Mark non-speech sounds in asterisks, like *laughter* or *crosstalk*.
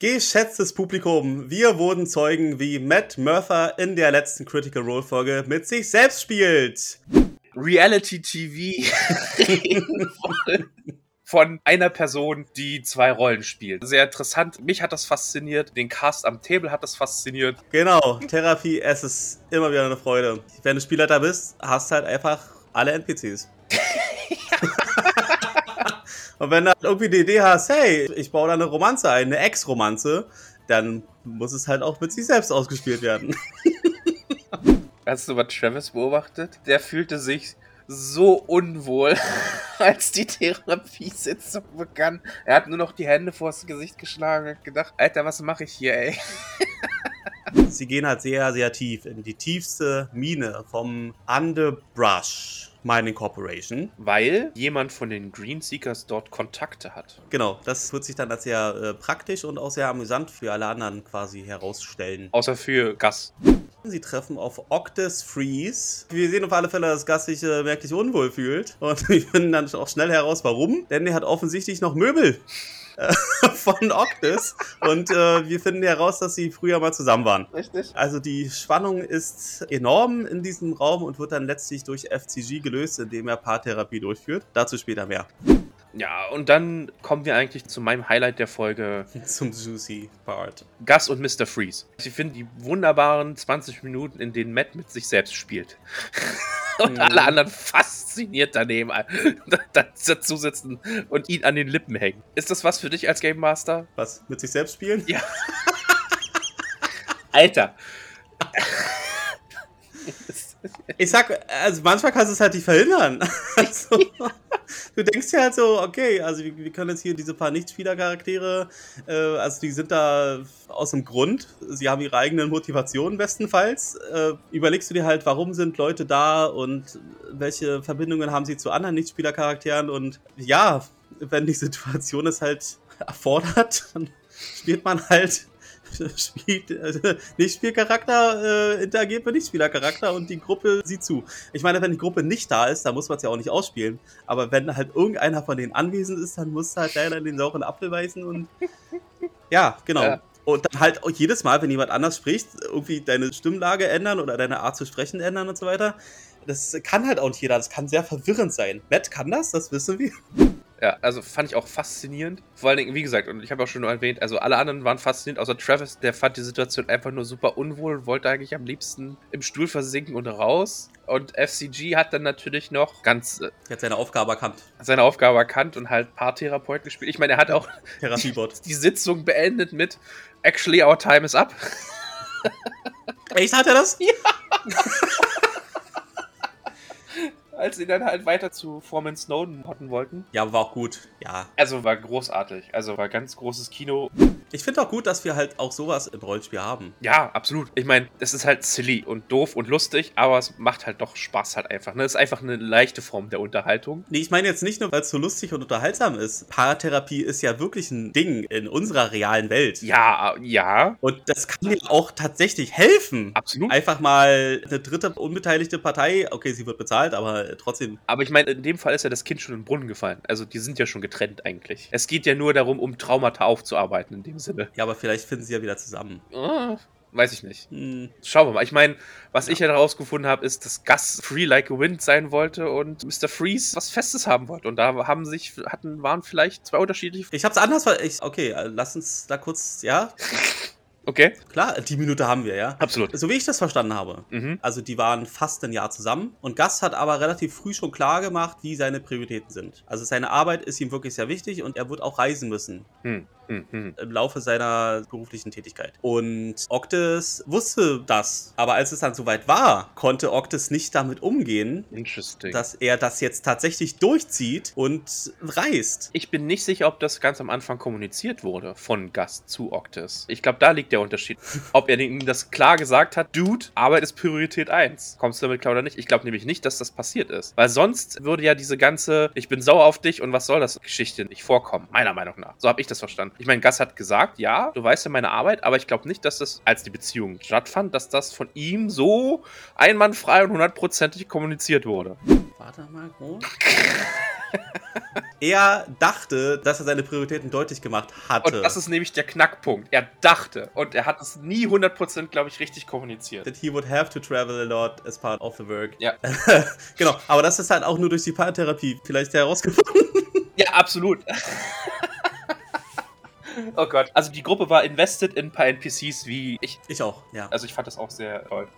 Geschätztes Publikum, wir wurden Zeugen, wie Matt Murtha in der letzten Critical Role Folge mit sich selbst spielt. Reality TV von einer Person, die zwei Rollen spielt. Sehr interessant. Mich hat das fasziniert. Den Cast am Table hat das fasziniert. Genau, Therapie, es ist immer wieder eine Freude. Wenn du Spielleiter bist, hast du halt einfach alle NPCs. Und wenn du irgendwie die Idee hast, hey, ich baue da eine Romanze ein, eine Ex-Romanze, dann muss es halt auch mit sich selbst ausgespielt werden. *laughs* Hast du was Travis beobachtet? Der fühlte sich so unwohl, *laughs* als die Therapiesitzung begann. Er hat nur noch die Hände vors Gesicht geschlagen und gedacht, Alter, was mache ich hier, ey? *laughs* Sie gehen halt sehr, sehr tief in die tiefste Mine vom Underbrush. Mining Corporation. Weil jemand von den Green Seekers dort Kontakte hat. Genau, das wird sich dann als sehr äh, praktisch und auch sehr amüsant für alle anderen quasi herausstellen. Außer für Gus. Sie treffen auf Octus Freeze. Wir sehen auf alle Fälle, dass Gus sich äh, merklich unwohl fühlt. Und *laughs* wir finden dann auch schnell heraus, warum. Denn er hat offensichtlich noch Möbel *laughs* von Octus. Und äh, wir finden heraus, dass sie früher mal zusammen waren. Richtig. Also die Spannung ist enorm in diesem Raum und wird dann letztlich durch FCG gelöst, indem er Paartherapie durchführt. Dazu später mehr. Ja, und dann kommen wir eigentlich zu meinem Highlight der Folge. *laughs* Zum Juicy Part. Gus und Mr. Freeze. Ich finde die wunderbaren 20 Minuten, in denen Matt mit sich selbst spielt. *laughs* und mhm. alle anderen fasziniert daneben *laughs* dazu sitzen und ihn an den Lippen hängen. Ist das was für dich als Game Master? Was? Mit sich selbst spielen? Ja. Alter. Ich sag, also manchmal kannst du es halt nicht verhindern. *laughs* Also, du denkst ja halt so, okay, also wir, wir können jetzt hier diese paar Nichtspieler-Charaktere, äh, also die sind da aus dem Grund, sie haben ihre eigenen Motivationen bestenfalls. Äh, überlegst du dir halt, warum sind Leute da und welche Verbindungen haben sie zu anderen Nichtspieler-Charakteren und ja, wenn die Situation es halt erfordert, dann spielt man halt *laughs* spielt, äh, Nicht-Spielcharakter äh, interagiert mit Nicht-Spieler-Charakter und die Gruppe sieht zu. Ich meine, wenn die Gruppe nicht da ist, dann muss man es ja auch nicht ausspielen. Aber wenn halt irgendeiner von denen anwesend ist, dann muss halt leider den sauren Apfel beißen und. *laughs* Ja, genau. Ja. Und dann halt auch jedes Mal, wenn jemand anders spricht, irgendwie deine Stimmlage ändern oder deine Art zu sprechen ändern und so weiter. Das kann halt auch nicht jeder. Das kann sehr verwirrend sein. Matt kann das, das wissen wir. Ja, also fand ich auch faszinierend. Vor allen Dingen, wie gesagt, und ich habe auch schon erwähnt, also alle anderen waren fasziniert, außer Travis, der fand die Situation einfach nur super unwohl und wollte eigentlich am liebsten im Stuhl versinken und raus. Und FCG hat dann natürlich noch ganz. Äh, er hat seine Aufgabe erkannt. Seine Aufgabe erkannt und halt Paartherapeut gespielt. Ich meine, er hat auch. *laughs* Die, die Sitzung beendet mit Actually, our time is up. Echt hat er das? *laughs* Ja *laughs* als sie dann halt weiter zu Foreman Snowden hotten wollten. Ja, war auch gut, ja. Also war großartig. Also war ganz großes Kino. Ich finde auch gut, dass wir halt auch sowas im Rollenspiel haben. Ja, absolut. Ich meine, es ist halt silly und doof und lustig, aber es macht halt doch Spaß halt einfach. Ne? Es ist einfach eine leichte Form der Unterhaltung. Nee, ich meine jetzt nicht nur, weil es so lustig und unterhaltsam ist. Paratherapie ist ja wirklich ein Ding in unserer realen Welt. Ja, ja. Und das kann dir auch tatsächlich helfen. Absolut. Einfach mal eine dritte unbeteiligte Partei, okay, sie wird bezahlt, aber trotzdem. Aber ich meine, in dem Fall ist ja das Kind schon in den Brunnen gefallen. Also die sind ja schon getrennt eigentlich. Es geht ja nur darum, um Traumata aufzuarbeiten in dem Sinne. Ja, aber vielleicht finden sie ja wieder zusammen. Oh, weiß ich nicht. Hm. Schauen wir mal. Ich meine, was ja. ich ja herausgefunden habe, ist, dass Gus free like a wind sein wollte und Mr. Freeze was Festes haben wollte. Und da haben sich, hatten, waren vielleicht zwei unterschiedliche. Ich hab's anders. Ich, okay, äh, lass uns da kurz, ja. *laughs* Okay. Klar, die Minute haben wir, ja. Absolut. So wie ich das verstanden habe. Mhm. Also die waren fast ein Jahr zusammen und Gus hat aber relativ früh schon klar gemacht, wie seine Prioritäten sind. Also seine Arbeit ist ihm wirklich sehr wichtig und er wird auch reisen müssen. Mhm. Mhm. Im Laufe seiner beruflichen Tätigkeit. Und Octis wusste das. Aber als es dann soweit war, konnte Octis nicht damit umgehen, dass er das jetzt tatsächlich durchzieht und reist. Ich bin nicht sicher, ob das ganz am Anfang kommuniziert wurde von Gast zu Octis. Ich glaube, da liegt der Unterschied. *laughs* ob er ihm das klar gesagt hat, Dude, Arbeit ist Priorität 1. Kommst du damit klar oder nicht? Ich glaube nämlich nicht, dass das passiert ist. Weil sonst würde ja diese ganze Ich bin sauer auf dich und was soll das Geschichte nicht vorkommen. Meiner Meinung nach. So habe ich das verstanden. Ich meine, Gas hat gesagt, ja, du weißt ja meine Arbeit, aber ich glaube nicht, dass das, als die Beziehung stattfand, dass das von ihm so einwandfrei und hundertprozentig kommuniziert wurde. Warte mal, groß. *laughs* er dachte, dass er seine Prioritäten deutlich gemacht hatte. Und das ist nämlich der Knackpunkt. Er dachte und er hat es nie 100%, glaube ich, richtig kommuniziert. That he would have to travel a lot as part of the work. Ja. *laughs* genau, aber das ist halt auch nur durch die Paartherapie vielleicht herausgefunden. Ja, absolut. *laughs* Oh Gott. Also die Gruppe war invested in ein paar NPCs wie ich. Ich auch, ja. Also ich fand das auch sehr toll.